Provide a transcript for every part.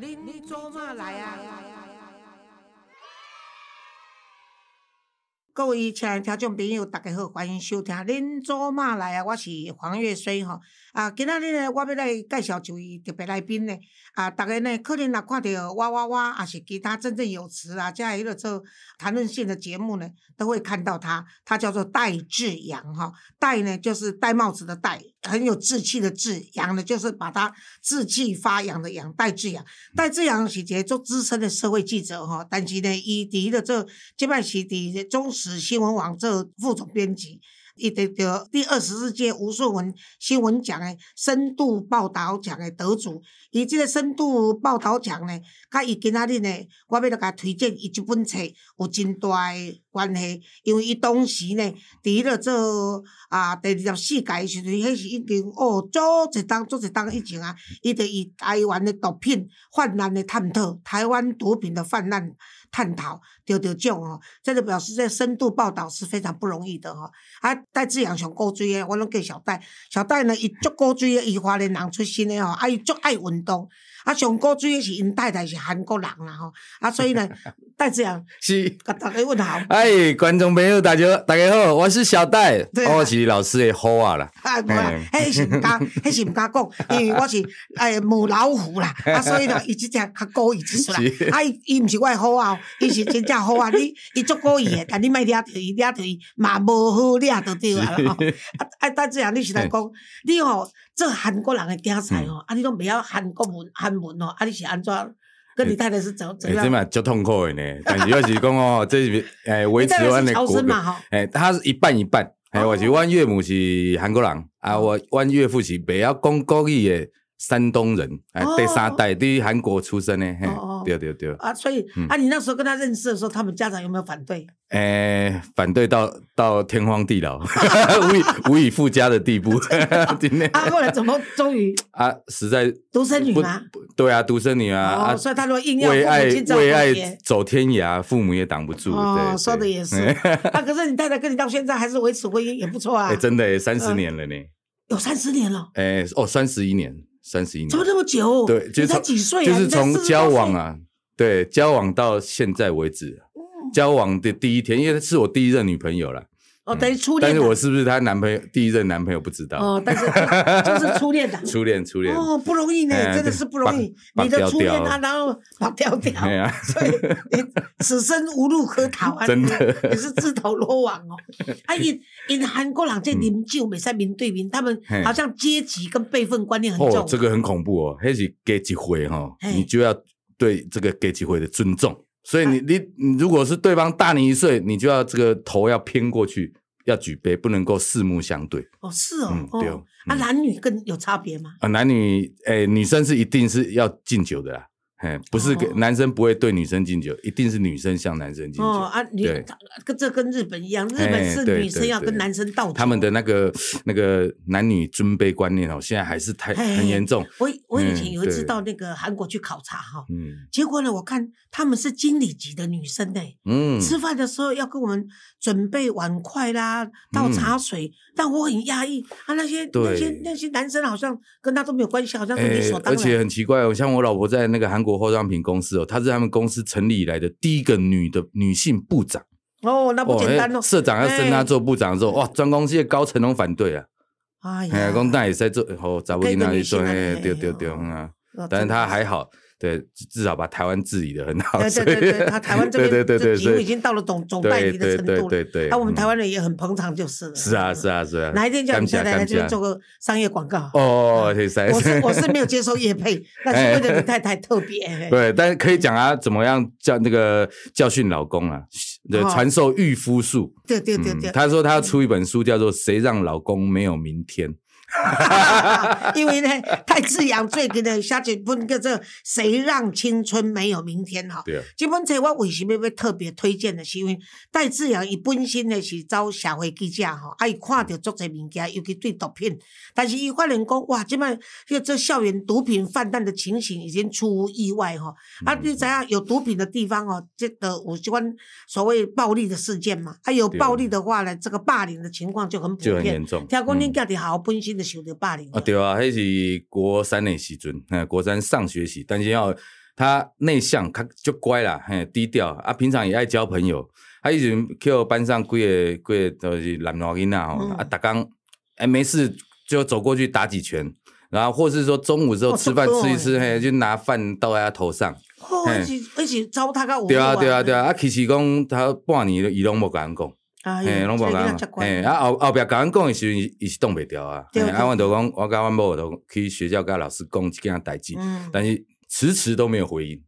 恁恁做嘛来啊？各位亲爱的听众朋友，大家好，欢迎收听《恁做嘛来啊》，我是黄月水吼。啊，今仔日呢，我要来介绍一位特别来宾呢。啊，大家呢可能若看到哇哇哇，还是其他振振有词啊，这迄个做谈论性的节目呢，都会看到他。他叫做戴志阳哈，戴呢就是戴帽子的戴，很有志气的志，阳呢就是把他志气发扬的扬。戴志阳，戴志阳是一个做资深的社会记者哈，但是呢，伊伫的做即摆是伫中时新闻网做副总编辑。伊得着第二十四届吴顺文新闻奖诶深度报道奖诶得主，伊即个深度报道奖呢，甲伊今仔日呢，我要来甲推荐伊即本册有真大诶关系，因为伊当时呢，伫咧做啊第二十四届时阵，迄是已经哦，做一档做一档以前啊，伊就以台湾诶毒品泛滥诶探讨，台湾毒品的泛滥。探讨得得奖哦，这就表示这深度报道是非常不容易的哈。啊，戴志阳上高追诶，我拢给小戴。小戴呢，伊足高追诶，伊华人人出身诶吼，啊，伊足爱运动。啊，上高追诶是因太太是韩国人啦吼。啊，所以呢，戴志阳是，甲大家问好。哎，观众朋友大家大家好，我是小戴，我是老师的好啊啦。啊，无啦，迄是毋敢，迄是毋敢讲，因为我是哎母老虎啦。啊，所以呢，伊即只较高一出来。啊，伊毋是我的好啊。伊是真正好啊！你伊足故意诶，但你莫掠着伊，掠着伊嘛无好掠着对啊！啊，啊，戴志阳，你是来讲，你吼做韩国人的竞赛吼，啊，你拢袂晓韩国文、韩文哦，啊，你是安怎？跟你太太是怎怎样？这嘛足痛苦的呢，但是要是讲哦，这是诶维持阮的国嘛诶，他是一半一半，诶，我是阮岳母是韩国人，啊，我阮岳父是袂晓讲国语诶。山东人，哎，第三代的韩国出生的，嘿，对对对。啊，所以啊，你那时候跟他认识的时候，他们家长有没有反对？诶，反对到到天荒地老，无以无以复加的地步。啊，后来怎么终于？啊，实在独生女吗？对啊，独生女啊。啊，所以他说硬要为爱为爱走天涯，父母也挡不住。哦，说的也是。啊，可是你太太跟你到现在还是维持婚姻，也不错啊。哎，真的，三十年了呢。有三十年了。哎，哦，三十一年。三十一年，怎么那么久？对，就才几岁啊？就是从交往啊，对，交往到现在为止，交往的第一天，因为是我第一任女朋友了。哦，等于初恋。但是我是不是她男朋友？第一任男朋友不知道。哦，但是就是初恋的。初恋，初恋。哦，不容易呢，真的是不容易。你的初恋他然后跑掉 掉，所以你此生无路可逃啊！真的，你是自投罗网哦。啊，因因韩国人这饮酒，美在民对民，他们好像阶级跟辈分观念很重。哦，这个很恐怖哦，还是给机会哈，你就要对这个给机会的尊重。所以你你你如果是对方大你一岁，你就要这个头要偏过去，要举杯，不能够四目相对。哦，是哦，对哦。啊，男女更有差别吗？啊，男女诶，女生是一定是要敬酒的啦。哎，不是给男生不会对女生敬酒，一定是女生向男生敬酒。哦啊，你，跟这跟日本一样，日本是女生要跟男生倒酒他们的那个那个男女尊卑观念哦，现在还是太很严重。我我以前有一次到那个韩国去考察哈，嗯，结果呢，我看他们是经理级的女生呢，嗯，吃饭的时候要跟我们准备碗筷啦，倒茶水，但我很压抑啊，那些那些那些男生好像跟他都没有关系，好像是理所当然。而且很奇怪哦，像我老婆在那个韩国。化妆品公司哦，她是他们公司成立以来的第一个女的女性部长哦，那不简单哦。社长要升她做部长的时候，哇，专公司的高层都反对啊。哎呀，公大也在做，哦，找不到哪里做，哎，丢丢丢啊。但是她还好，对，至少把台湾治理的很好。对对对对，他台湾这边对对对对，几乎已经到了总总代理的程度了。对对对，啊，我们台湾人也很捧场就是了。是啊是啊是啊。哪一天叫你太太来这边做个商业广告？哦，可以塞。我是我是没有接受业配，但是为了你太太特别。对，但是可以讲啊，怎么样教那个教训老公啊？对，传授御夫术。对对对对。他说他要出一本书，叫做《谁让老公没有明天》。因为呢，戴志扬最近的写一本叫做《谁让青春没有明天》哈。对啊。这本书我为什么要特别推荐呢？是因为戴志扬伊本身呢是做社会记者哈，啊伊看到足侪物件，尤其对毒品，但是伊发现讲哇，即摆这这校园毒品泛滥的情形已经出乎意外哈。啊，你知影有毒品的地方哦，这个有这款所谓暴力的事件嘛？啊，有暴力的话呢，这个霸凌的情况就很普遍。就很严重。听讲恁家己好好本身。受到霸凌啊，对啊，迄是国三的时阵，嗯，国三上学期，但是要他内向，他就乖啦，嘿，低调啊，平常也爱交朋友，他以前去班上几个几个都是男娃囡仔吼，啊，打刚哎没事就走过去打几拳，然后或是说中午之后吃饭吃一吃，嘿，就拿饭倒在他头上，哦，一起一起糟蹋个，对啊对啊对啊，啊，其实讲他半年伊拢无甲人讲。哎，拢无讲，哎，啊后后壁甲阮讲的时候，伊是挡袂掉啊。啊，阮就讲，我甲阮某都去学校甲老师讲即件代志，但是迟迟都没有回应。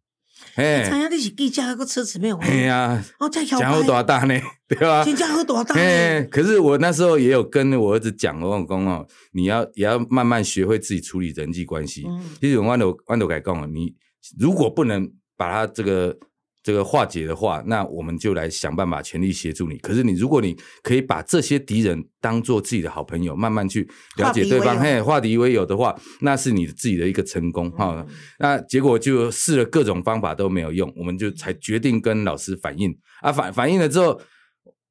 哎，知影你是记者，还迟迟没有回应。哎呀，哦，真好大大呢，对吧？真好大大。哎，可是我那时候也有跟我儿子讲，我讲哦，你要也要慢慢学会自己处理人际关系。其实阮都阮都甲讲了，你如果不能把他这个。这个化解的话，那我们就来想办法，全力协助你。可是你，如果你可以把这些敌人当做自己的好朋友，慢慢去了解对方，嘿，化敌为友的话，那是你自己的一个成功哈。那结果就试了各种方法都没有用，我们就才决定跟老师反映啊。反反映了之后，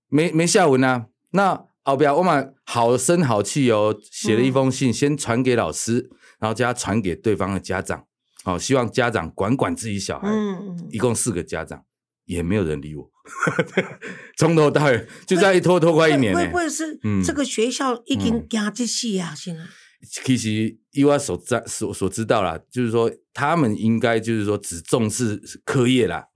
没没下文啊。那后边我们好声好气哦，写了一封信，先传给老师，然后叫他传给对方的家长。好，希望家长管管自己小孩。嗯，一共四个家长，也没有人理我。从头到尾就在一拖拖快一年。会不会是这个学校已经惊这些啊？现在其实以我所知所所知道啦，就是说他们应该就是说只重视课业啦。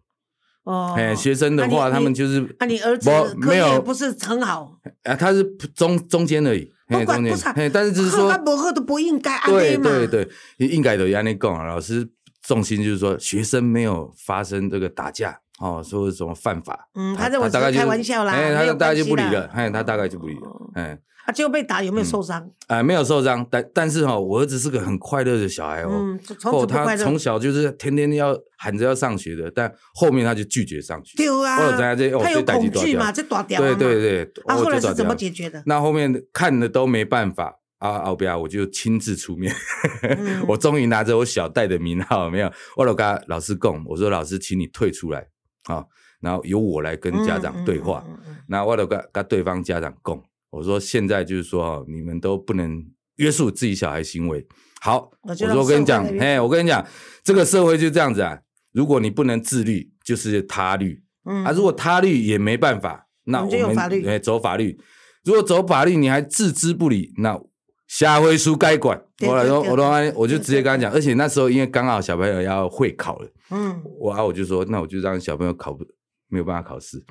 哦，哎，学生的话，他们就是啊，你儿子没有不是很好啊，他是中中间而已。不管不差，但是就是说，他不喝都不应该对对对，应该都安尼讲啊。老师重心就是说，学生没有发生这个打架哦，说什么犯法。嗯，他认为是开玩笑啦，哎，他大概就不理了，哎，他大概就不理了，哎。他就被打，有没有受伤？啊，没有受伤，但但是哈，我儿子是个很快乐的小孩哦。哦，他从小就是天天要喊着要上学的，但后面他就拒绝上学。对啊，他有恐惧嘛，这大掉对对对。啊，后来是怎么解决的？那后面看了都没办法啊，奥比亚我就亲自出面，我终于拿着我小戴的名号，没有，我老跟老师供，我说老师，请你退出来啊，然后由我来跟家长对话。那我都跟跟对方家长供。我说现在就是说，你们都不能约束自己小孩行为。好，我说我跟你讲，哎，我跟你讲，这个社会就这样子啊。如果你不能自律，就是他律。嗯，啊，如果他律也没办法，那我们哎走法律。如果走法律你还置之不理，那下回书该管。我来说，我都我就直接跟他讲。而且那时候因为刚好小朋友要会考了，嗯，我啊我就说，那我就让小朋友考不没有办法考试，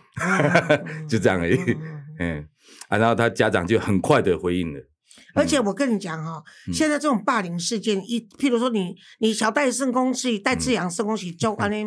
就这样而已，嗯。啊，然后他家长就很快的回应了。而且我跟你讲哈，现在这种霸凌事件，一譬如说你你小戴圣公是戴志扬圣公是做安尼，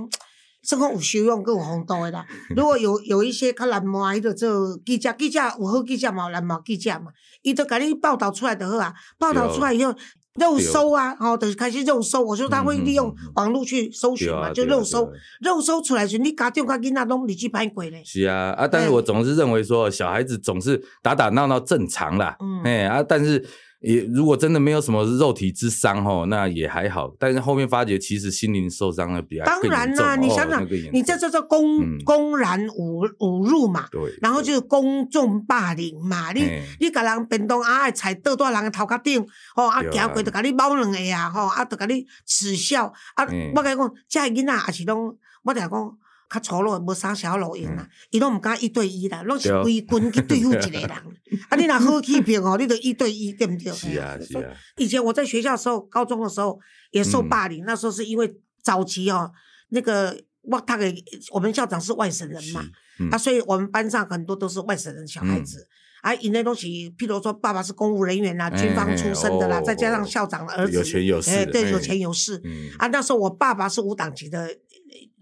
圣公有修养佮有风度的啦。如果有有一些较蓝毛的做记者，记者有好记者嘛，蓝毛记者嘛，伊都给你报道出来的好啊，报道出来以后。肉搜啊，哦，等开始肉搜。我说他会利用网络去搜寻嘛，就肉搜，肉搜出来时，你家长家囡仔拢你去拍鬼嘞。是啊，啊，但是我总是认为说，小孩子总是打打闹闹正常啦，哎啊，但是。也如果真的没有什么肉体之伤哦，那也还好。但是后面发觉其实心灵受伤的比较当然啦，你想想，你这叫做公公然侮侮辱嘛，对，然后就是公众霸凌嘛。你你甲人便当啊，踩倒在人的头壳顶，吼啊，行过就甲你猫两下啊，吼啊，就甲你耻笑啊。我甲你讲，这囡仔也是拢，我听讲。较粗鲁，无啥小路用啦，伊拢毋敢一对一啦，拢是规群去对付一个人。啊，你若好欺骗哦，你得一对一，对不对？是啊，是啊。以前我在学校的时候，高中的时候也受霸凌，那时候是因为早期哦，那个我他给我们校长是外省人嘛，嗯啊，所以我们班上很多都是外省人小孩子。啊，以那东西，譬如说，爸爸是公务人员啦，哎军方出身的啦，再加上校长的儿子，有权有势哎对，哎有权有势。嗯啊，那时候我爸爸是无党籍的呃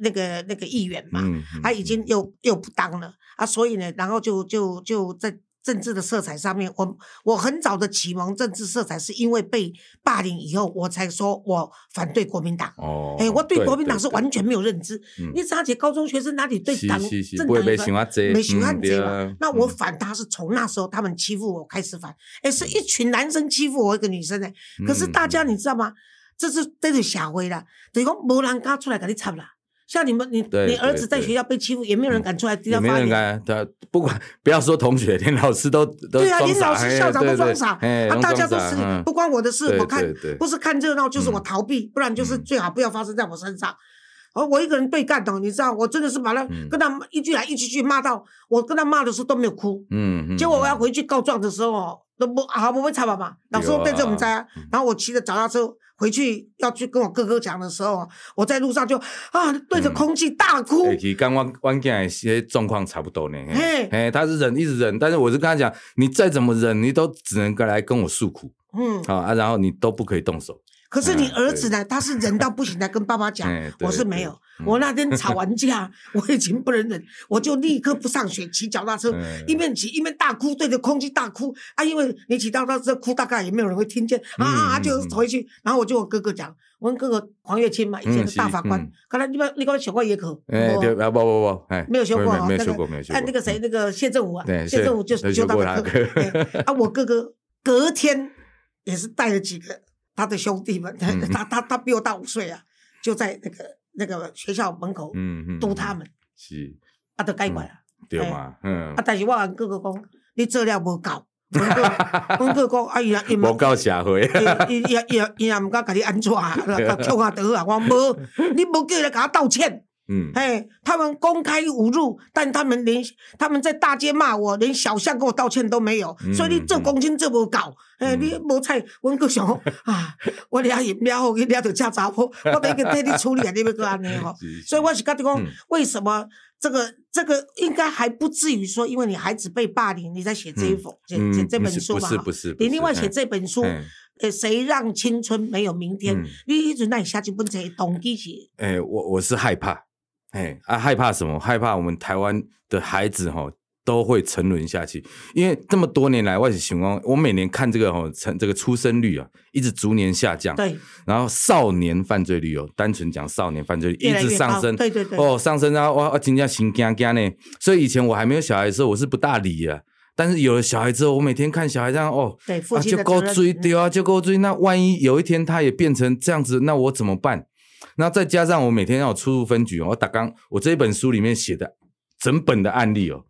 那个那个议员嘛，嗯他已经又又不当了啊，所以呢，然后就就就在政治的色彩上面，我我很早的启蒙政治色彩是因为被霸凌以后，我才说我反对国民党。哦，哎、我对国民党是完全没有认知。嗯你查起高中学生哪里对党是是是政不会被党没喜欢这没喜欢这嘛？那我嗯反他是从那时候他们欺负我开始反，哎、是一群男生欺负我一个女生哎、可是大家嗯你知道吗？这是这是社会啦，等于讲没人敢出来跟你插啦。像你们，你你儿子在学校被欺负，也没有人敢出来替也没人他发言。敢，对，不管不要说同学，连老师都 都对啊，连老师、哎校长都装傻，哎啊，大家都是装傻嗯不关我的事，我看不是看热闹就是我嗯逃避，不然就是嗯最好不要发生在我身上。而我一个人对干的，你知道，我真的是把他嗯跟他一句来一句去骂到，我跟他骂的时候都没有哭。嗯嗯，结果我要嗯回去告状的时候哦，都不啊不会吵爸爸，老师对啊对这我们在啊嗯，然后我骑着脚踏车回去要去跟我哥哥讲的时候，我在路上就啊对着嗯空气大哭欸，其实跟我我囝的些状况差不多呢。嘿哎，他是忍一直忍，但是我是跟他讲，你再怎么忍，你都只能来跟我诉苦嗯，好啊，然后你都不可以动手。可是你嗯儿子呢？他是忍到不行才跟爸爸讲我是没有。我那天吵完架，我已经不能忍，我就立刻不上学，骑脚踏车，嗯一面骑一面大哭，对着空气大哭啊！因为你骑脚踏车哭，大概也没有人会听见啊啊啊！嗯就嗯回去，然后我就我哥哥讲，我跟哥哥黄月清嘛，以前的大法官嗯，刚才你们你刚才学过也可，哎，不不不，哎，没有修过哦，那个没有学过，没有学过。哎，那个谁，那个谢振武啊，谢振武就是修大修过他法官。哎啊，我哥哥隔天也是带了几个他的兄弟们，嗯 他他他比我大五岁啊，就在那个那个学校门口嗯嗯，堵他们，是，啊，都改管啊。对嘛，嗯啊，，但是我跟哥哥讲，你做了无够。阮哥，阮哥讲，啊，伊也伊嘛无够社会。伊伊伊伊也伊也毋敢甲你安怎啊，甲跳下倒啊。我无，你无叫伊来甲我道歉。嗯，哎，他们公开侮辱，但他们连他们在大街骂我，连小巷跟我道歉都没有，嗯所以你做公斤做无够，嘿，嗯。你无菜，阮个想啊，我掠饮料后去掠着车查甫，我都已经替你处理啊，你要个安尼吼。所以我是跟你讲嗯，为什么这个这个应该还不至于说，因为你孩子被霸凌，你在写这一封写嗯。写这本书吧？不是不是，你另外写嗯这本书，嗯呃，谁让青春没有明天？嗯？你一直那你下这本册动机是，哎、我我是害怕，哎啊，害怕什么？害怕我们台湾的孩子哈都会沉沦下去，因为这么多年来，外籍情况，我每年看这个哈成这个出生率啊，一直逐年下降，对，然后少年犯罪率哦，单纯讲少年犯罪率一直上升，对对对哦，上升啊，哇，我真正心惊惊呢。所以以前我还没有小孩的时候，我是不大理啊。但是有了小孩之后，我每天看小孩这样哦，对父啊，就够追对啊，就够追。那万一有一天他也变成这样子，那我怎么办？那再加上我每天要出入分局哦，我打刚我这一本书里面写的整本的案例哦，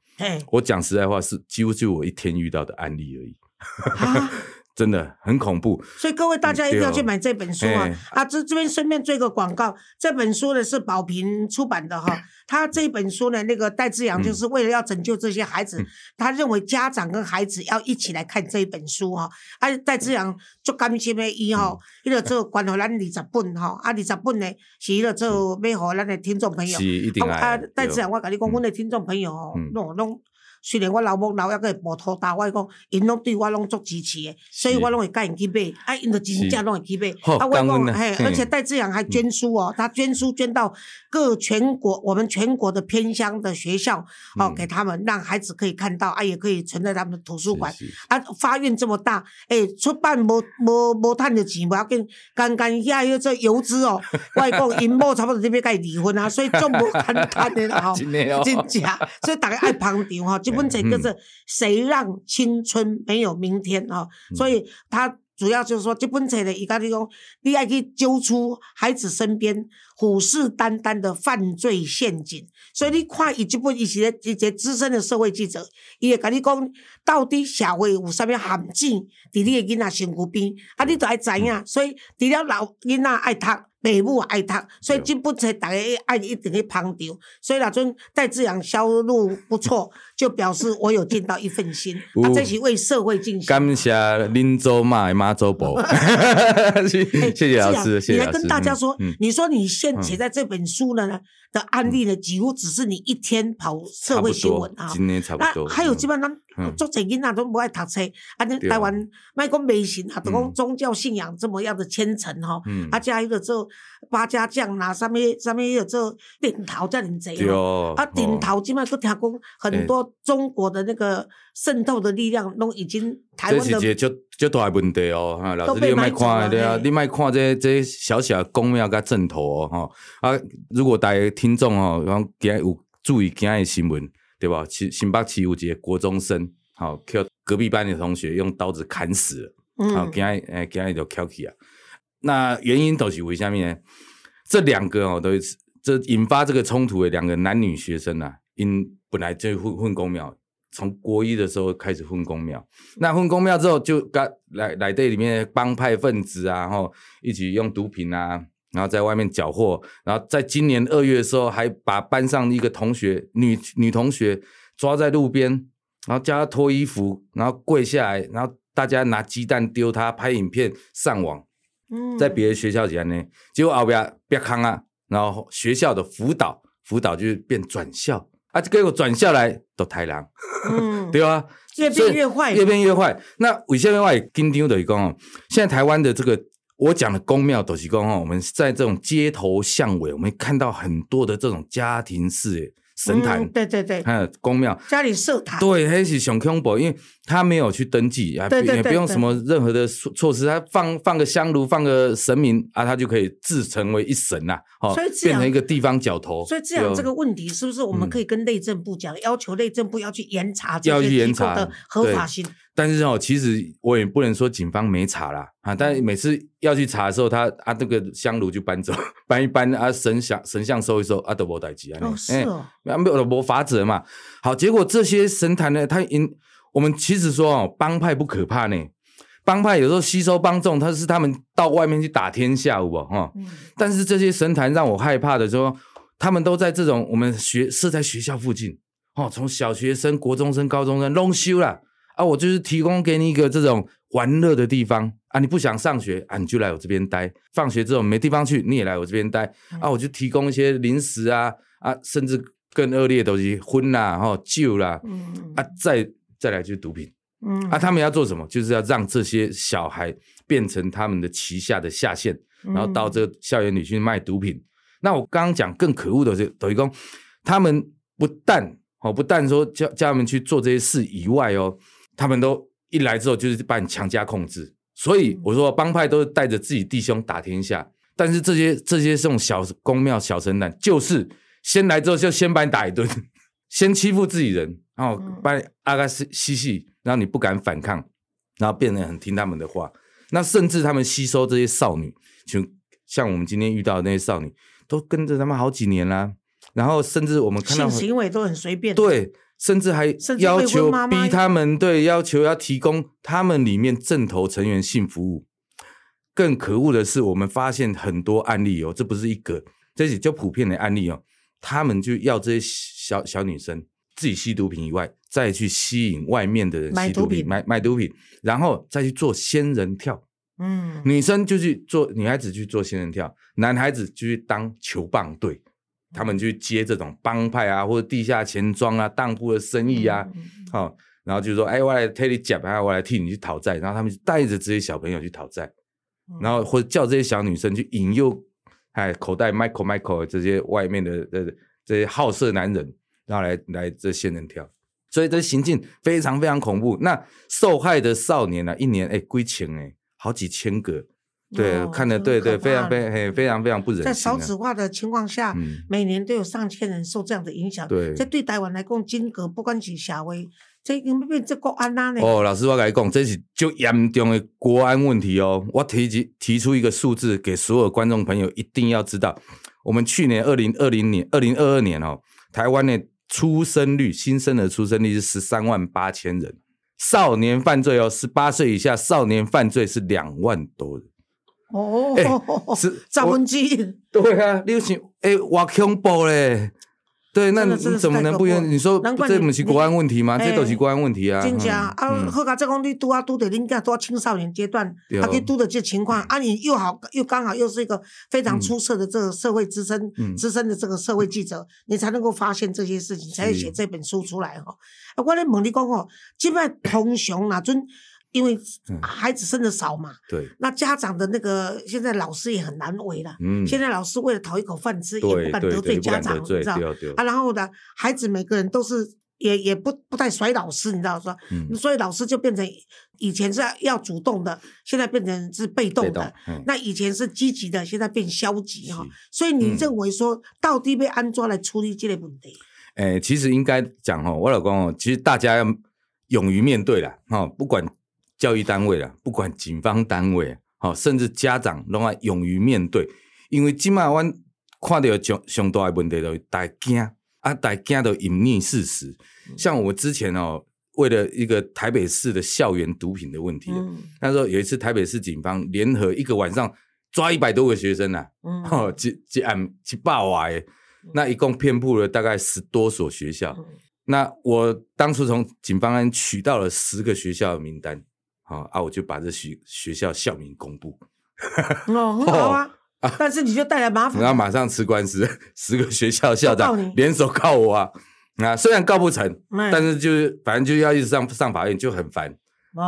我讲实在话是几乎就我一天遇到的案例而已，啊，真的很恐怖。所以各位大家一定要去买这本书啊哎！啊，这这边顺便做一个广告，这本书呢是宝瓶出版的哈。他这本书呢，那个戴志阳就是为了要拯救这些孩子，嗯他认为家长跟孩子要一起来看这一本书哈。啊，戴志阳做甘心的伊嗯吼，伊就做关乎咱二十本吼，啊，二十本呢是伊就做要互咱的听众朋友是。一定啊，戴志对阳，我甲你讲，阮的听众朋友吼嗯，拢拢。虽然我老母老抑个无土大，我讲因拢对我拢足支持的，所以我拢会甲因去买，啊，因就真正拢会去买。啊，我讲，嘿，而且戴志阳还捐书哦，他捐书捐到各全国我们全国的偏乡的学校哦，嗯给他们让孩子可以看到，啊，也可以存在他们的图书馆。啊，发愿这么大，诶、出版无无无趁着钱，无要紧，干干遐迄这游资哦，我跟你讲，因某差不多这边甲伊离婚啊，所以种无简单的啦吼。真的哦，真假，所以大家爱捧场哈。这 本册就是《谁让青春没有明天》哈，所以他主要就是说，这本册呢，伊甲你讲，你爱去揪出孩子身边虎视眈眈的犯罪陷阱。所以你看伊这本，伊是咧一个资深的社会记者，伊会甲你讲，到底社会有啥物陷阱伫你的囡仔身躯边，啊，你都爱知影。所以除了老囡仔爱读，父母爱读，所以这部册大家爱一定去捧场。所以那阵戴志扬销路不错，就表示我有尽到一份心，啊，这是为社会尽心。感谢林州妈妈周伯，谢谢老师，谢谢你来跟大家说，你说你现写在这本书呢的案例呢，几乎只是你一天跑社会新闻啊。今年差不多。还有基本上，做这囡仔都不爱读册，啊，台湾卖讲迷信啊，都讲宗教信仰这么样的虔诚哈，啊，加一个做八家将啦，上面上面有做顶头这样子哦，啊，顶头基本上都听讲很多中国的那个渗透的力量都已经台湾的。这是一就就大问题哦，哈，老师你卖看对啊，你卖看这这小小公庙甲正头哦，哈，啊，如果大家听众哦，然后今日有注意今日的新闻。对吧？新新北市有一个国中生，好，叫隔壁班的同学用刀子砍死了，好，今日诶，今日就翘起啊。那原因都是为什么呢？这两个哦，都是这引发这个冲突的两个男女学生啊，因本来就混混公庙，从国一的时候开始混公庙，那混公庙之后就跟来来队里面帮派分子啊，然后一起用毒品啊。然后在外面缴获，然后在今年二月的时候，还把班上一个同学女女同学抓在路边，然后叫她脱衣服，然后跪下来，然后大家拿鸡蛋丢她，拍影片上网。嗯，在别的学校前呢，结果后边别康啊，然后学校的辅导辅导就变转校啊，结果转下来都太狼，嗯，对吧？越变越坏，越变越坏。那为什么外紧张的一个哦？现在台湾的这个。我讲的公庙都是公哦，我们在这种街头巷尾，我们看到很多的这种家庭式神坛，对对对，还有宫庙。家里设坛，对，还是熊恐怖，因为他没有去登记，也也不用什么任何的措措施，他放放个香炉，放个神明啊，他就可以自成为一神呐，哦，变成一个地方角头。所以这样这个问题是不是我们可以跟内政部讲，要求内政部要去严查这些机构的合法性？但是哦，其实我也不能说警方没查啦啊！但每次要去查的时候，他啊这个香炉就搬走，搬一搬啊神像神像收一收啊都无代志啊！哦，是哦，没有没法则嘛。好，结果这些神坛呢，他因我们其实说哦，帮派不可怕呢，帮派有时候吸收帮众，他是他们到外面去打天下，不哈？嗯。但是这些神坛让我害怕的说，他们都在这种我们学设在学校附近哦，从小学生、国中生、高中生弄修了。啊，我就是提供给你一个这种玩乐的地方啊！你不想上学啊，你就来我这边待。放学之后没地方去，你也来我这边待啊！我就提供一些零食啊啊，甚至更恶劣的东西，荤啦、哈酒啦，啊，再再来就是毒品。嗯，啊，他们要做什么？就是要让这些小孩变成他们的旗下的下线，然后到这个校园里去卖毒品。那我刚刚讲更可恶的是，等于说他们不但哦，不但说叫叫他们去做这些事以外哦。他们都一来之后就是把你强加控制，所以我说帮派都是带着自己弟兄打天下，但是这些这些这种小公庙小神男，就是先来之后就先把你打一顿，先欺负自己人，然后把你阿嘎西嬉戏，然后你不敢反抗，然后变得很听他们的话，那甚至他们吸收这些少女，就像我们今天遇到的那些少女，都跟着他们好几年啦，然后甚至我们看到行为都很随便，对。甚至还要求逼他们，对，要求要提供他们里面正头成员性服务。更可恶的是，我们发现很多案例哦，这不是一个，这是就普遍的案例哦。他们就要这些小小女生自己吸毒品以外，再去吸引外面的人吸毒品，买买毒品，然后再去做仙人跳。嗯，女生就去做，女孩子去做仙人跳，男孩子就去当球棒队。他们去接这种帮派啊，或者地下钱庄啊、当铺的生意啊，好，然后就说：“哎，我来替你讲，哎，我来替你去讨债。”然后他们带着这些小朋友去讨债，然后或者叫这些小女生去引诱，哎，口袋 Michael Michael 这些外面的的这些好色男人，然后来来这仙人跳，所以这行径非常非常恐怖。那受害的少年呢，一年哎归情哎，好几千个。对，看的对对，非常非常非常非常不忍心。在少子化的情况下，每年都有上千人受这样的影响。对，这对台湾来讲，金额不管是社会，这因为变这国安呐呢。哦，老师我跟你讲，这是就严重的国安问题哦。我提提提出一个数字给所有观众朋友，一定要知道，我们去年二零二零年、二零二二年哦，台湾的出生率新生儿出生率是十三万八千人，少年犯罪哦，十八岁以下少年犯罪是两万多人。哦哎，是三我分之，对啊，你有想，哎，哇恐怖嘞！对，那你怎么能不愿？太恐怖了你说这不是国安问题吗？这都是国安问题啊！真正嗯啊，嗯好甲再讲，你拄啊拄着恁囝拄啊青少年阶段，对啊，去拄着这情况，啊，你又好又刚好又是一个非常出色的这个社会资深嗯资深的这个社会记者，你才能够发现这些事情，才会写这本书出来哈。啊，我咧问你讲哦，即摆通常哪阵，因为嗯。孩子生的少嘛，对，那家长的那个现在老师也很难为了。嗯，现在老师为了讨一口饭吃，也不敢得罪家长，知道？啊，然后呢，孩子每个人都是也也不不太甩老师，你知道说，嗯，所以老师就变成以前是要主动的，现在变成是被动的。动嗯。那以前是积极的，现在变消极哈是。所以你嗯。认为说，到底被安装来处理这类问题？诶、其实应该讲哦，我老公哦，其实大家要勇于面对了，哈、不管教育单位啦，不管警方单位，好、甚至家长拢要勇于面对，因为今麦阮看到上上大的问题就是大家惊啊，大家惊都隐匿事实。像我之前哦，为了一个台北市的校园毒品的问题，嗯。那时候有一次台北市警方联合一个晚上抓一百多个学生呐、嗯。哦，几几暗几百瓦诶，那一共遍布了大概十多所学校。嗯。那我当初从警方安取到了十个学校的名单，好、啊，我就把这学学校校名公布，哦，很好啊。但是你就带来麻烦，然后马上吃官司，十个学校校长联手告我啊！啊，虽然告不成，哎但是就是反正就要一直上上法院，就很烦。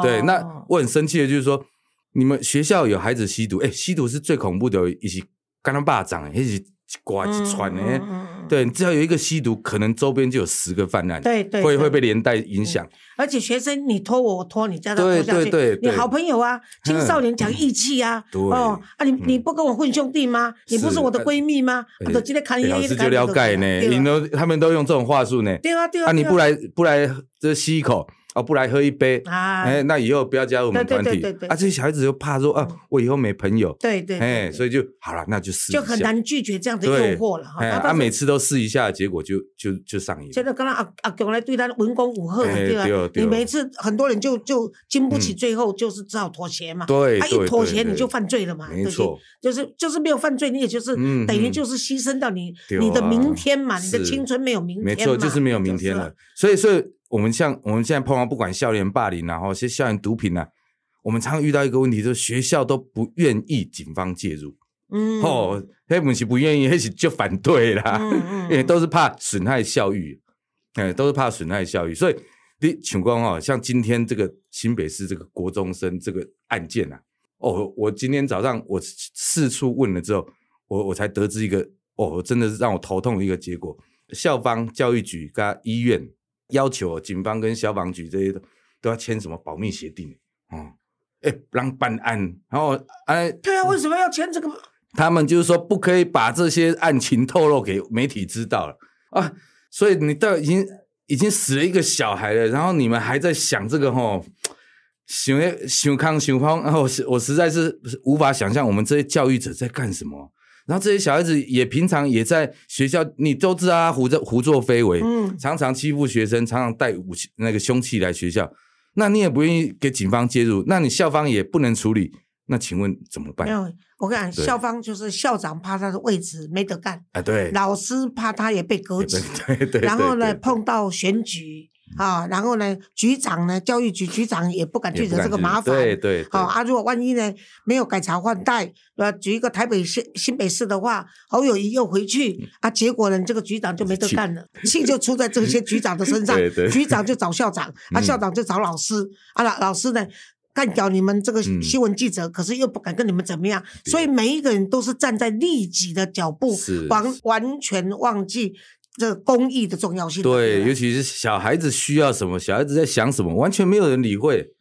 对，哦那我很生气的就是说，你们学校有孩子吸毒，哎，吸毒是最恐怖的，一起跟他霸掌，一起刮一串呢。嗯嗯嗯嗯对，只要有一个吸毒，可能周边就有十个泛滥，对对对。会会被连带影响。而且学生你拖我，我拖你，这样对拖下去，对对。对你好朋友啊，青少年讲义气啊，哦啊，你你嗯。不跟我混兄弟吗？你不是是我的闺蜜吗？哎我都今天看你哎老师就了解呢，你都他们都用这种话术呢。对啊对啊，啊，你不来不来这吸一口，啊，不来喝一杯，啊，哎，那以后不要加入我们对对团体对对对啊。这些小孩子就怕说啊嗯，我以后没朋友，对对，哎，所以以就好了，那就试一就很。难拒绝这样的诱惑了哈。他，每次都试一下，结果就就就上瘾了。现在刚刚阿阿公来对他文攻武吓，哎对吧对？对你每次很多人就就经不起，嗯最后就是只好妥协嘛。他对他一妥对对协你就犯罪了嘛，没错，就是就是没有犯罪，你也就是等于就是牺牲到你对你的啊明天嘛，你的青春没有明天，没错，就是没有明天就是了。所以，所以我们像我们现在碰到不管校园霸凌啊，或是校园毒品啊，我们常常遇到一个问题，就是学校都不愿意警方介入。嗯，哦，黑不是不愿意，黑是就反对啦，嗯嗯 因为都是怕损害校誉，哎，都是怕损害校誉。所以你请光哦，像今天这个新北市这个国中生这个案件啊，哦，我今天早上我四处问了之后，我我才得知一个哦，真的是让我头痛的一个结果。校方、教育局跟医院要求警方跟消防局这些都都要签什么保密协定哦，哎，让办案，然后哎，对啊，为什么要签这个？他们就是说不可以把这些案情透露给媒体知道了啊，所以你到已经已经死了一个小孩了，然后你们还在想这个吼，想想康想方，然后我我实在是无法想象我们这些教育者在干什么。然后这些小孩子也平常也在学校，你都知道他胡作胡作非为，嗯常常欺负学生，常常带武器那个凶器来学校，那你也不愿意给警方介入，那你校方也不能处理，那请问怎么办没？有，我跟你讲，校方就是校长怕他的位置没得干，啊，对，老师怕他也被革职，对对对，然后呢碰到选举啊，然后呢局长呢教育局局长也不敢去惹这个麻烦，对对，对。好、啊，如果万一呢没有改朝换代，呃，举一个台北市新北市的话，侯友谊又回嗯。去啊，结果呢，这个局长就没得干了，气就出在这些局长的身上 对对，局长就找校长，啊，嗯。校长就找老师，啊，老老师呢。干掉你们这个嗯。新闻记者，可是又不敢跟你们怎么样，所以每一个人都是站在利己的脚步，完完全忘记这个公益的重要性。对，尤尤其是小孩子需要什么，小孩子在想什么，完全没有人理会。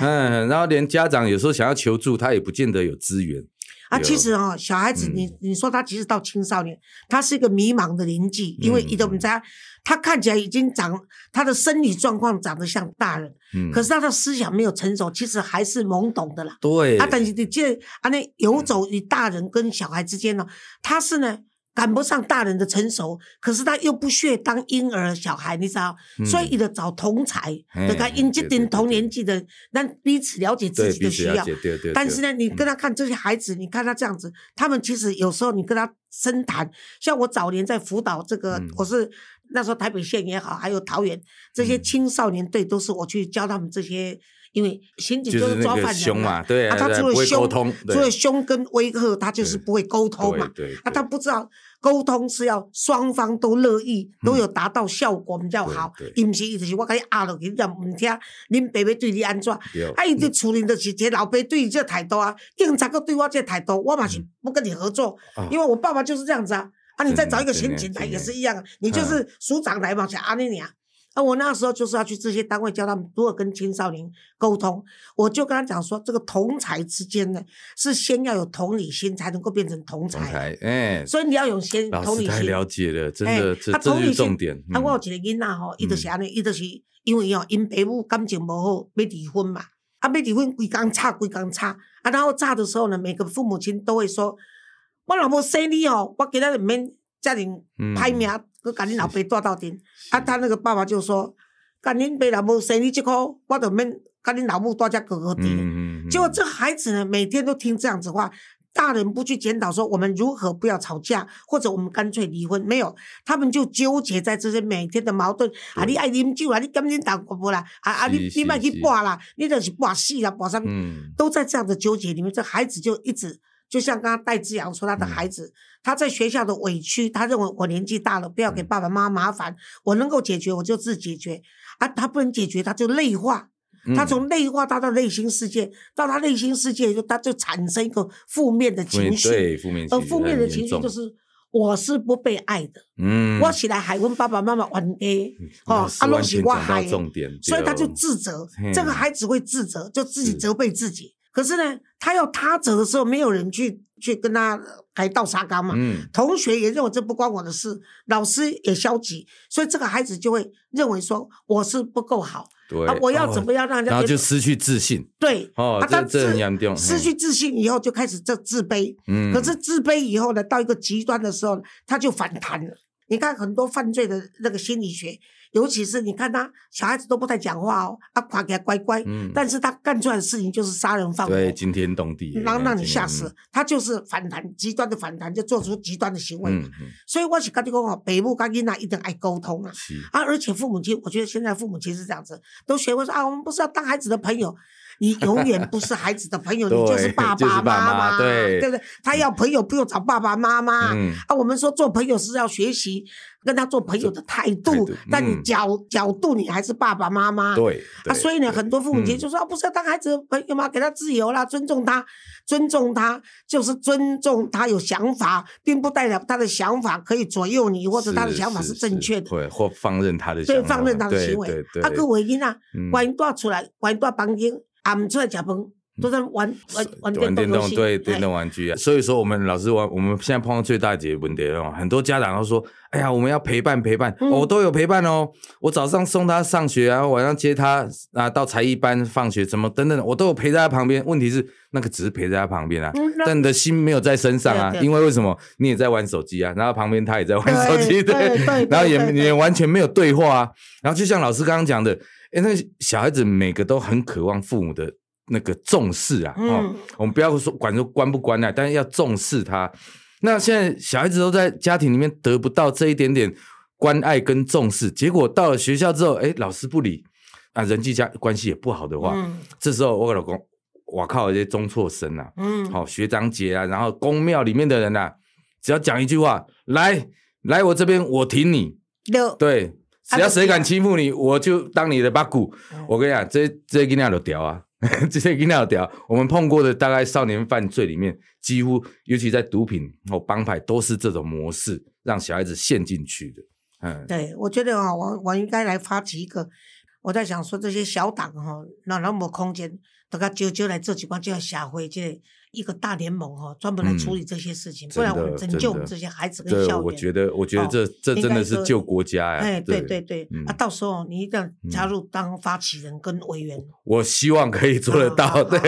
嗯，然后连家长有时候想要求助，他也不见得有资源。啊，其实哦，小孩子你，嗯你说他即使到青少年，他是一个迷茫的年纪，因为嗯一个我们家他看起来已经长，他的生理状况长得像大人，嗯，可是他的思想没有成熟，其实还是懵懂的啦。对啊，等于你这啊那游走于大人跟小孩之间呢，他是呢赶不上大人的成熟，可是他又不屑当婴儿小孩，你知道，嗯。所以伊就找同才，嘿就跟因这对对对定同年纪的，让彼此了解自己的需要。但是呢，你嗯跟他看这些孩子，你看他这样子，他们其实有时候你跟他深谈，像我早年在辅导这个，嗯。我是那时候台北县也好，还有桃园这些嗯。青少年队，都是我去教他们这些，因为刑警就是抓犯人凶嘛，对啊，他除了凶除了凶跟威吓，他就是不会沟通嘛。对对啊，他不知道沟通是要双方都乐意，都有达到效果比较好对对。伊毋是，伊就是我甲你压落去，你若毋听，恁爸爸对你安怎？对啊，伊伫厝里就是一个老爸对伊这个态度啊，警察个对我这个态度，我嘛是嗯不跟你合作，啊因为我爸爸就是这样子啊。啊，你再找一个刑警来也是一样啊，你就是署长来嘛，像安尼尔。啊，我那时候就是要去这些单位教他们如何跟青少年沟通，我就跟他讲说，这个同才之间呢，是先要有同理心，才能够变成同才。哎，所以你要有先同理心。师太了解了，真哎的，这啊这同理重点。啊，嗯我有一个囡仔吼，伊就是安尼，伊就是因为哦，因爸母感情无好，要离婚嘛。啊，要离婚，规工吵，规工吵。啊，然后吵的时候呢，每个父母亲都会说：“我老婆生你哦，我今仔日毋免遮尔嗯歹命，佮甲恁老爸带到阵。”啊，他那个爸爸就说：“干恁爸若无生你即箍，我就免甲恁老母带遮哥哥弟。嗯嗯嗯，结果这孩子呢，每天都听这样子话，大人不去检讨说我们如何不要吵架，或者我们干脆离婚，没有，他们就纠结在这些每天的矛盾啊，你爱饮酒啊，你甘啉大国无啦，啊啊，你是你莫去挂啦，你就是搏死啦，搏什么，嗯都在这样的纠结里面，这孩子就一直。就像刚刚戴志阳说，他的孩子、他在学校的委屈，他认为我年纪大了，不要给爸爸妈妈麻烦，我能够解决我就自己解决。啊，他不能解决他就内化，他嗯。从内化到他内心世界，到他内心世界就他就产生一个负面的情绪，对负面情绪而负面的情绪就是我是不被爱的，嗯，我起来还问爸爸妈妈玩 A，，哦老，师啊，拢完是我全讲到害的，重点，所以他就自责嘿，这个孩子会自责，就自己是。责备自己。可是呢，他要他走的时候，没有人去去跟他还倒沙缸嘛。嗯同学也认为这不关我的事，老师也消极，所以这个孩子就会认为说我是不够好对啊，我要怎哦么样让人家然后就失去自信对哦啊，他这这很自失去自信以后就开始这自卑，嗯，可是自卑以后呢，到一个极端的时候，他就反弹了。你看很多犯罪的那个心理学，尤其是你看他小孩子都不太讲话哦，啊，夸给他乖乖，嗯但是他干出来的事情就是杀人放火，对惊天动地，然后让你吓死。他就是反弹，极端的反弹，就做出极端的行为。嗯嗯，所以我是跟你讲哦，北部跟囡仔一定爱沟通啊。啊，而且父母亲，我觉得现在父母亲是这样子，都学会说啊，我们不是要当孩子的朋友，你永远不是孩子的朋友，你就是爸爸妈妈对对不对？他要朋友不用找爸爸妈妈，嗯啊，我们说做朋友是要学习跟他做朋友的态态度度，但你嗯角角度你还是爸爸妈妈，对啊，所以呢，很多父母亲嗯就说、啊，不是要当孩子的朋友吗？给他自由啦，尊重他，尊重他就是尊重他有想法，并不代表他的想法可以左右你，或者他的想法是正确的。对或放任他的对，放任他的行为。对对啊，对各位囡仔，嗯关带出来，关带房间，也唔出来食饭，都在玩玩玩玩电动。对电动哎玩具啊。所以说，我们老师玩，我们现在碰到最大的问题哦，很多家长都说：“哎呀，我们要陪伴陪伴，嗯哦我都有陪伴哦。我早上送他上学啊，晚上接他啊到才艺班放学，怎么等等，我都有陪在他旁边。问题是那个只是陪在他旁边啊，嗯但你的心没有在身上啊因为为什么你也在玩手机啊，然后旁边他也在玩手机，对 然后也也完全没有对话啊。然后就像老师刚刚讲的，哎，那小孩子每个都很渴望父母的那个重视啊，哦嗯，我们不要说管说关不关爱，但是要重视他。那现在小孩子都在家庭里面得不到这一点点关爱跟重视，结果到了学校之后，哎，老师不理啊，人际家关系也不好的话，嗯这时候我老公，我靠，这些中辍生啊，嗯，好、学长姐啊，然后公庙里面的人啊，只要讲一句话，来来我这边，我挺你，六。对，只要谁敢欺负你，我就当你的八股。嗯我跟你讲，这这些囡仔都屌啊，这些囡仔都屌。我们碰过的大概少年犯罪里面，几乎尤其在毒品哦帮派，都是这种模式，让小孩子陷进去的。嗯，对，我觉得啊，我我应该来发起一个，我在想说这些小党哈，那那么空间，都甲招招来做一寡这个社会这个一个大联盟哦，专门来处理这些事情，不然我们拯救我们这些孩子跟这校园。我觉得，我觉得哦这这真的是救国家呀！哎，对对对，嗯啊，到时候你一定要加入当发起人跟委员，我希望可以做得到，好好对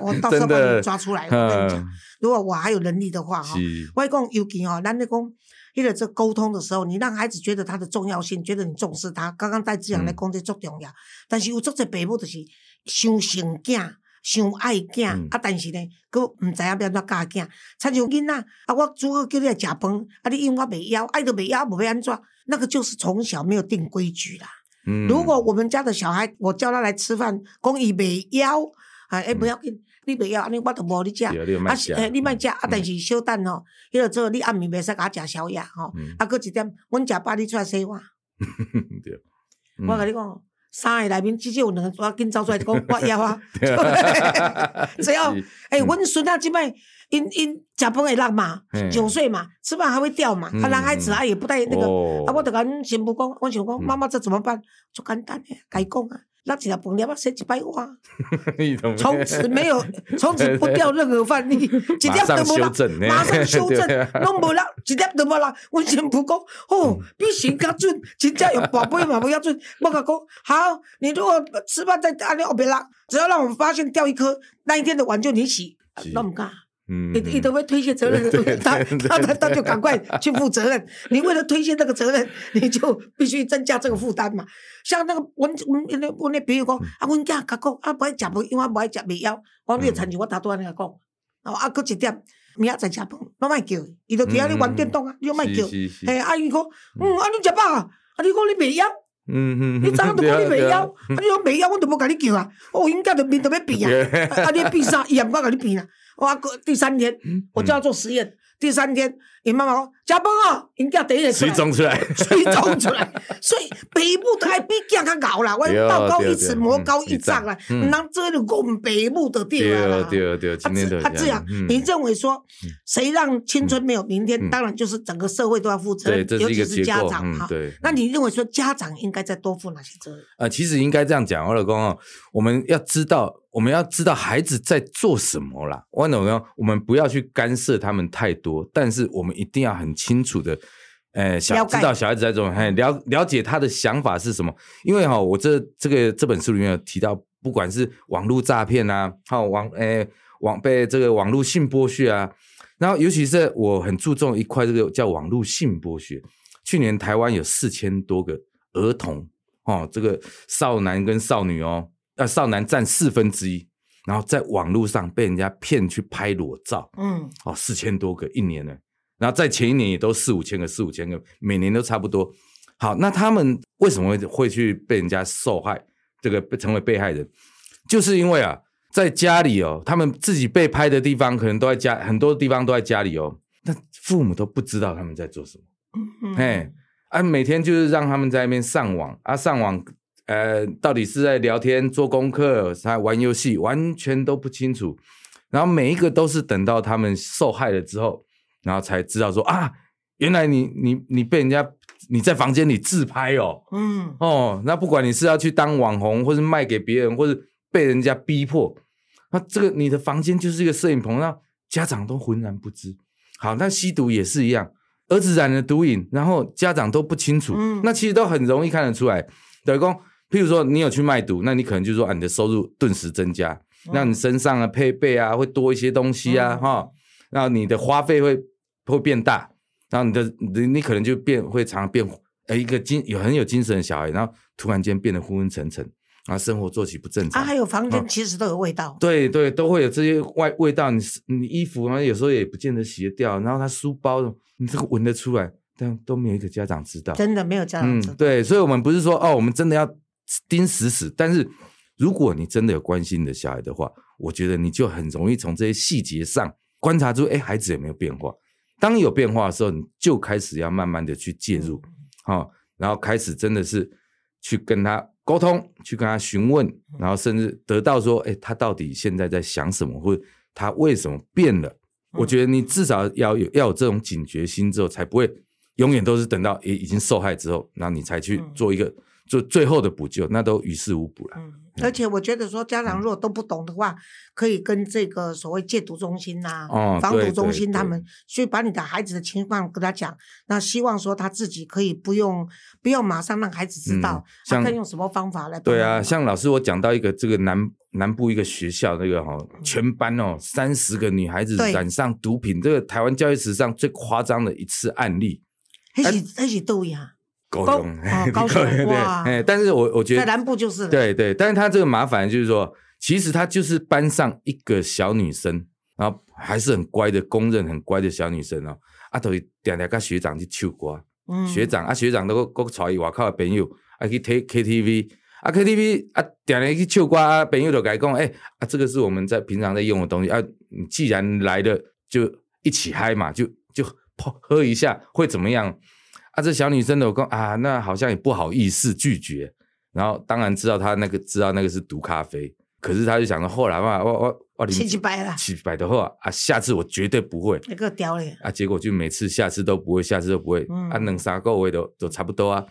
我，到时候真把你抓出来我跟你讲嗯如果我还有能力的话哈，是我讲尤其哦，咱那公。因为这沟通的时候，你让孩子觉得他的重要性，觉得你重视他。刚刚戴志阳来讲这足重要，但是有足侪父母就是伤成囝。伤爱囝，嗯啊，但是呢，佫毋知影要安怎教囝。亲像囡仔，啊，我煮好叫你来食饭，啊，你因我袂枵，爱都袂枵，无要安怎？那个就是从小没有定规矩啦。嗯如果我们家的小孩，我叫他来吃饭，讲伊袂枵，啊，哎，不要紧，你袂枵，安尼我都无你食。啊，吃诶，你莫食，啊，嗯但是小等吼，迄个做你暗暝袂使甲我食宵夜吼，嗯啊，搁一点，阮食饱你出来洗碗。对，我甲你讲，三个内面至少有两个，我紧走出来讲，我枵啊。只要 是诶，嗯。阮孙仔即摆因因食饭会落嘛嘿，九岁嘛，吃饭还会掉嘛，嗯啊，男孩子啊也不带那个，哦。啊，我就甲阮媳妇讲，我想讲，嗯。妈妈这怎么办？就简单诶，甲伊讲啊，咱一粒饭粒啊洗一摆碗，你懂 从此没有，从此不掉任何饭粒，一粒马上都无落修正马上修正 对啊，拢无啦，一粒都无啦。完全不讲，哦，比神较准，真正有宝贝嘛不要准。我甲讲，好，你如果吃饭在安尼后别啦，只要让我们发现掉一颗，那一天的碗就你洗是，那么干。嗯你你都会推卸责任他对他他他就赶快去负责任。你为了推卸这个责任，你就必须增加这个负担嘛。像那个阮阮那阮那朋友讲，啊，阮囝甲讲啊，不爱食饭，因为我不爱食袂枵。我讲你亲像我头拄安尼甲讲，哦，啊，搁一点，明仔载食饭，拢莫叫伊，伊就伫遐咧玩电动啊，你拢莫叫。嘿，啊，伊讲，嗯，啊，你食饱啊？啊，你讲你袂枵，嗯嗯，你早昏都讲你袂枵，啊，对你讲袂枵，我都无甲你叫啊。哦，因囝就面都要变啊。啊，啊你变啥？伊也毋敢甲你变啊。我过第三天，我就要做实验。第三天，伊妈妈讲食饭啊，因囝第一个出水来，中出来，水肿出来，所以北部都爱比囝较熬啦。我对道高一尺，魔高一一丈丈啦，嗯毋通做就讲爸母就对了啦。对对对，今天的啊，这样，你认为说，谁让青春没有明天？嗯当然就是整个社会都要负责尤其是家长哈。嗯对。那你认为说家长应该再多负哪些责任？呃，其实应该这样讲，我老公哦，我们要知道，我们要知道孩子在做什么啦。我老公，我们不要去干涉他们太多，但是我们一定要很清楚的，呃，小知道小孩子在做什么，嘿了了解他的想法是什么。因为哈、我这这个这本书里面有提到，不管是网络诈骗啊，还有网诶网被这个网络性剥削啊，然后尤其是我很注重一块，这个叫网络性剥削。去年台湾有四千多个儿童哦，这个少男跟少女哦，呃，少男占四分之一，然后在网络上被人家骗去拍裸照，嗯，哦，四千多个一年呢，然后在前一年也都四五千个，四五千个，每年都差不多。好，那他们为什么会会去被人家受害，这个被成为被害人，就是因为啊，在家里哦，他们自己被拍的地方可能都在家，很多地方都在家里哦，但父母都不知道他们在做什么。嗯嘿，啊，每天就是让他们在那边上网啊，上网，呃，到底是在聊天、做功课、还玩游戏，完全都不清楚。然后每一个都是等到他们受害了之后，然后才知道说啊，原来你你你被人家你在房间里自拍哦，嗯，哦，那不管你是要去当网红，或是卖给别人，或是被人家逼迫，那这个你的房间就是一个摄影棚，那家长都浑然不知。好，那吸毒也是一样，儿子染了毒瘾，然后家长都不清楚，嗯那其实都很容易看得出来。等于说，譬如说你有去卖毒，那你可能就说啊，你的收入顿时增加，那你身上的配备啊会多一些东西啊，嗯哈、然后你的花费会会变大，然后你的你你可能就变会常常变，呃，一个精有很有精神的小孩，然后突然间变得昏昏沉沉，然后生活作息不正常。啊，还有房嗯间其实都有味道。对对，都会有这些外味道。你你衣服啊，有时候也不见得洗得掉，然后他书包，你这个闻得出来，但都没有一个家长知道。真的没有这样子。嗯，对，所以我们不是说哦，我们真的要盯死死，但是如果你真的有关心你的小孩的话，我觉得你就很容易从这些细节上观察出，哎，孩子有没有变化。当有变化的时候，你就开始要慢慢的去介入，嗯好、然后开始真的是去跟他沟通，去跟他询问，然后甚至得到说，哎，他到底现在在想什么，或者他为什么变了？我觉得你至少要有要有这种警觉心之后，才不会永远都是等到诶已经受害之后，然后你才去嗯做一个做最后的补救，那都于事无补了。嗯，而且我觉得说家长如果都不懂的话，可以跟这个所谓戒毒中心呐、哦防毒中心他们去把你的孩子的情况跟他讲，那希望说他自己可以不用不用马上让孩子知道嗯，像他可以用什么方法来帮对啊，像老师我讲到一个这个南南部一个学校那个哈、全班哦三十个女孩子染上毒品，这个台湾教育史上最夸张的一次案例。那是那是对呀，高高雄，哦 高雄对但是我我觉在得南部就是，对对，但是他这个麻烦就是说，其实他就是班上一个小女生，然后还是很乖的，公认很乖的小女生哦。啊，都是定定跟学长去唱歌，嗯学长啊，学长都搁搁带伊外口的朋友啊去听 KTV，啊 KTV 啊，定定去唱歌啊，朋友就甲伊讲，哎、啊，这个是我们在平常在用的东西啊，你既然来了，就一起嗨嘛，就就泡喝一下会怎么样？啊，这小女生的我讲啊，那好像也不好意思拒绝，然后当然知道她那个知道那个是毒咖啡，可是她就想到，后来嘛，我我我七七百啦七百的话啊，下次我绝对不会。那个屌嘞，啊，结果就每次下次都不会，下次都不会，嗯啊，能三个月都都差不多啊。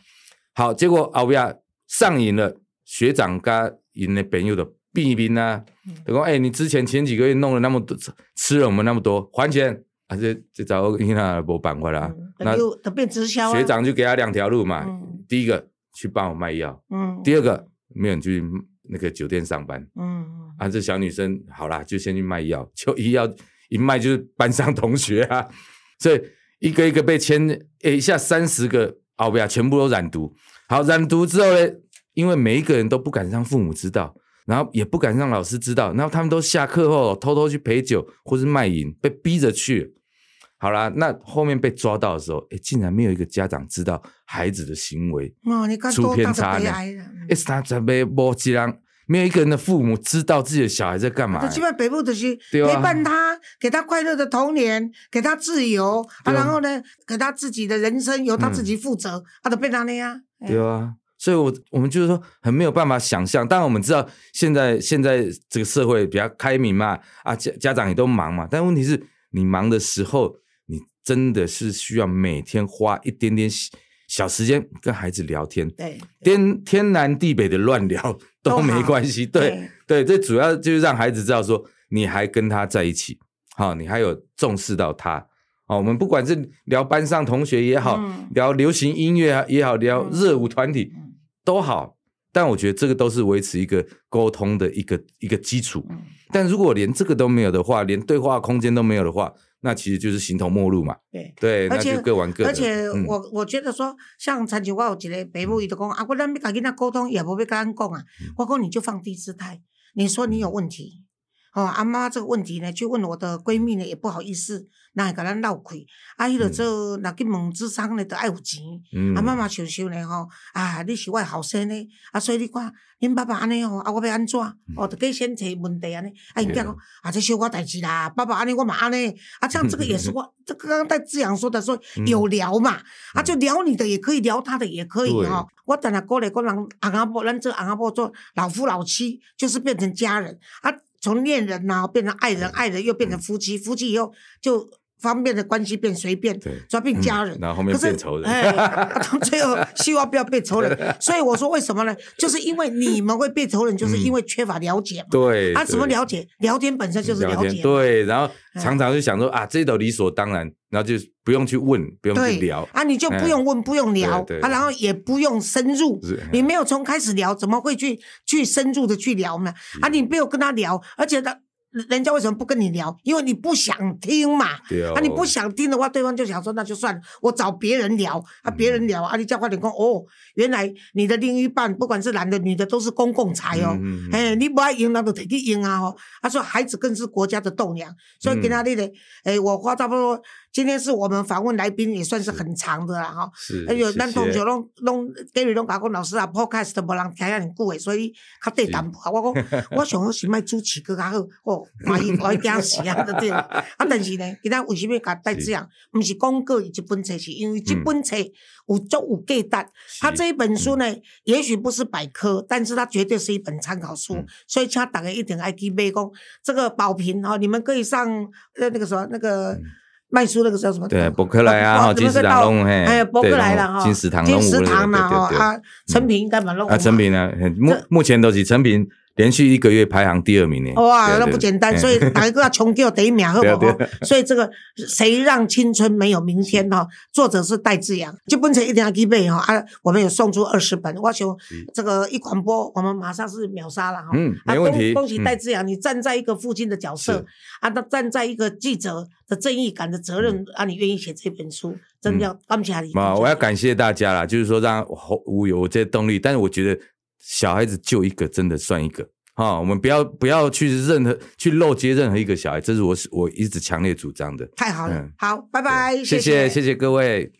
好，结果后边上瘾了，学长跟因的朋友的避兵啊，嗯就讲，哎、你之前前几个月弄了那么多，吃了我们那么多，还钱啊！这这早因那没办法啦。嗯那就就变直销啊学长就给他两条路嘛，嗯第一个去帮我卖药，嗯第二个没有人去那个酒店上班嗯啊。这小女生好啦，就先去卖药，就一药一卖就是班上同学啊，所以一个一个被牵，诶一下三十个奥比亚全部都染毒。好，染毒之后呢，因为每一个人都不敢让父母知道，然后也不敢让老师知道，然后他们都下课后偷偷去陪酒或是卖淫，被逼着去。好啦，那后面被抓到的时候，诶，竟然没有一个家长知道孩子的行为出偏差呢的悲哀了。嗯诶，三十倍无一人，没有一个人的父母知道自己的小孩在干嘛、那基本北部就是陪伴他，给他快乐的童年，给他自由啊，然后呢，给他自己的人生由他自己负责，他，都变成那样。哎对啊，所以我我们就是说很没有办法想象。当然我们知道现在现在这个社会比较开明嘛，啊家家长也都忙嘛，但问题是你忙的时候，你真的是需要每天花一点点小小时间跟孩子聊天，对，天天南地北的乱聊都没关系。对对，这主要就是让孩子知道说你还跟他在一起，好、你还有重视到他。哦，我们不管是聊班上同学也好，嗯聊流行音乐也好，聊嗯热舞团体嗯都好，但我觉得这个都是维持一个沟通的一个一个基础。嗯但如果连这个都没有的话，连对话空间都没有的话，那其实就是形同陌路嘛。对。对，那而且就各玩各的。而且嗯我我觉得说，像曾经我有一个北母，伊就讲啊，我咱要跟囡仔沟通，也不会跟咱讲啊。嗯我讲你就放低姿态，你说你有问题，哦，阿妈这个问题呢，去问我的闺蜜呢，也不好意思，那会甲咱闹开。啊，迄个嗯。做若去问智商呢，都爱有钱。嗯。啊，妈妈想想呢吼，啊，你是我的后生呢，啊，所以你看恁爸爸安尼吼，啊，我要安怎？哦，就计先找问题安尼。啊，因囝讲啊，这小我代志啦，爸爸安尼我嘛安尼，啊，这样这个也是 我，这刚刚在志阳说的说嗯。有聊嘛，啊，就聊你的也可以，聊他的也可以对。哈。我等下过来讲人阿阿婆，咱这阿阿婆做老夫老妻，就是变成家人。啊，从恋人呐、变成爱人，爱人又变成夫妻，夫妻以后就方便的关系变随便，对就要变家人。嗯然后后面变仇人哎，啊 到最后希望不要变仇人。所以我说为什么呢？就是因为你们会变仇人，就是因为缺乏了解嘛。对啊，怎么对了解？聊天本身就是了解嘛。对，然后哎常常就想说啊，这都理所当然，然后就不用去问，不用去聊。啊，你就不用问，不用聊啊，然后也不用深入。你没有从开始聊，怎么会去去深入的去聊呢？啊，你没有跟他聊，而且他人家为什么不跟你聊？因为你不想听嘛。对哦啊，你不想听的话，对方就想说那就算了，我找别人聊啊，别人聊啊，你叫快点讲哦，原来你的另一半不管是男的女的都是公共财哦，嗯嗯嗯哎、你不爱用那就得去用啊哦。他说孩子更是国家的栋梁，所以跟他那个，哎、我花差不多，今天是我们访问来宾也算是很长的啦哈。是，哎呦，谢咱同学谢拢拢 Gary 拢甲讲老师啊，Podcast 无人听遐尼久诶，所以较短淡薄。我讲 我想好是卖主持更较好，哦，怀疑怀疑惊死啊，对对。啊，但是呢，今仔为什么甲带这样？毋是广告伊这本册，是因为这本册有足有价值。他这一本书呢，也许不是百科，但是它绝对是一本参考书，嗯所以请大家一定爱去买讲这个宝瓶哦，你们可以上呃那个什么那个。嗯卖书那个叫什么？对，博客来啊，金石堂龙，哎呀，博客来了哈，金石堂金石堂啦，哈啊，成品应该蛮弄啊，成品呢，目目前都是成品。连续一个月排行第二名呢！哇，那不简单，所以哪一个要穷叫第一名，好不好？所以这个谁让青春没有明天哈？作者是戴志阳，就本册一定要去买哈啊！我们有送出二十本，我想这个一广播，我们马上是秒杀了哈！嗯，没问题。恭喜戴志阳，你站在一个父亲的角色啊，他站在一个记者的正义感的责任啊，你愿意写这本书，真的要感谢你。啊，我要感谢大家啦，就是说让我有这些动力，但是我觉得。小孩子救一个，真的算一个哈。我们不要不要去任何去漏接任何一个小孩，这是我我一直强烈主张的。太好了，好，拜拜，谢谢谢谢各位。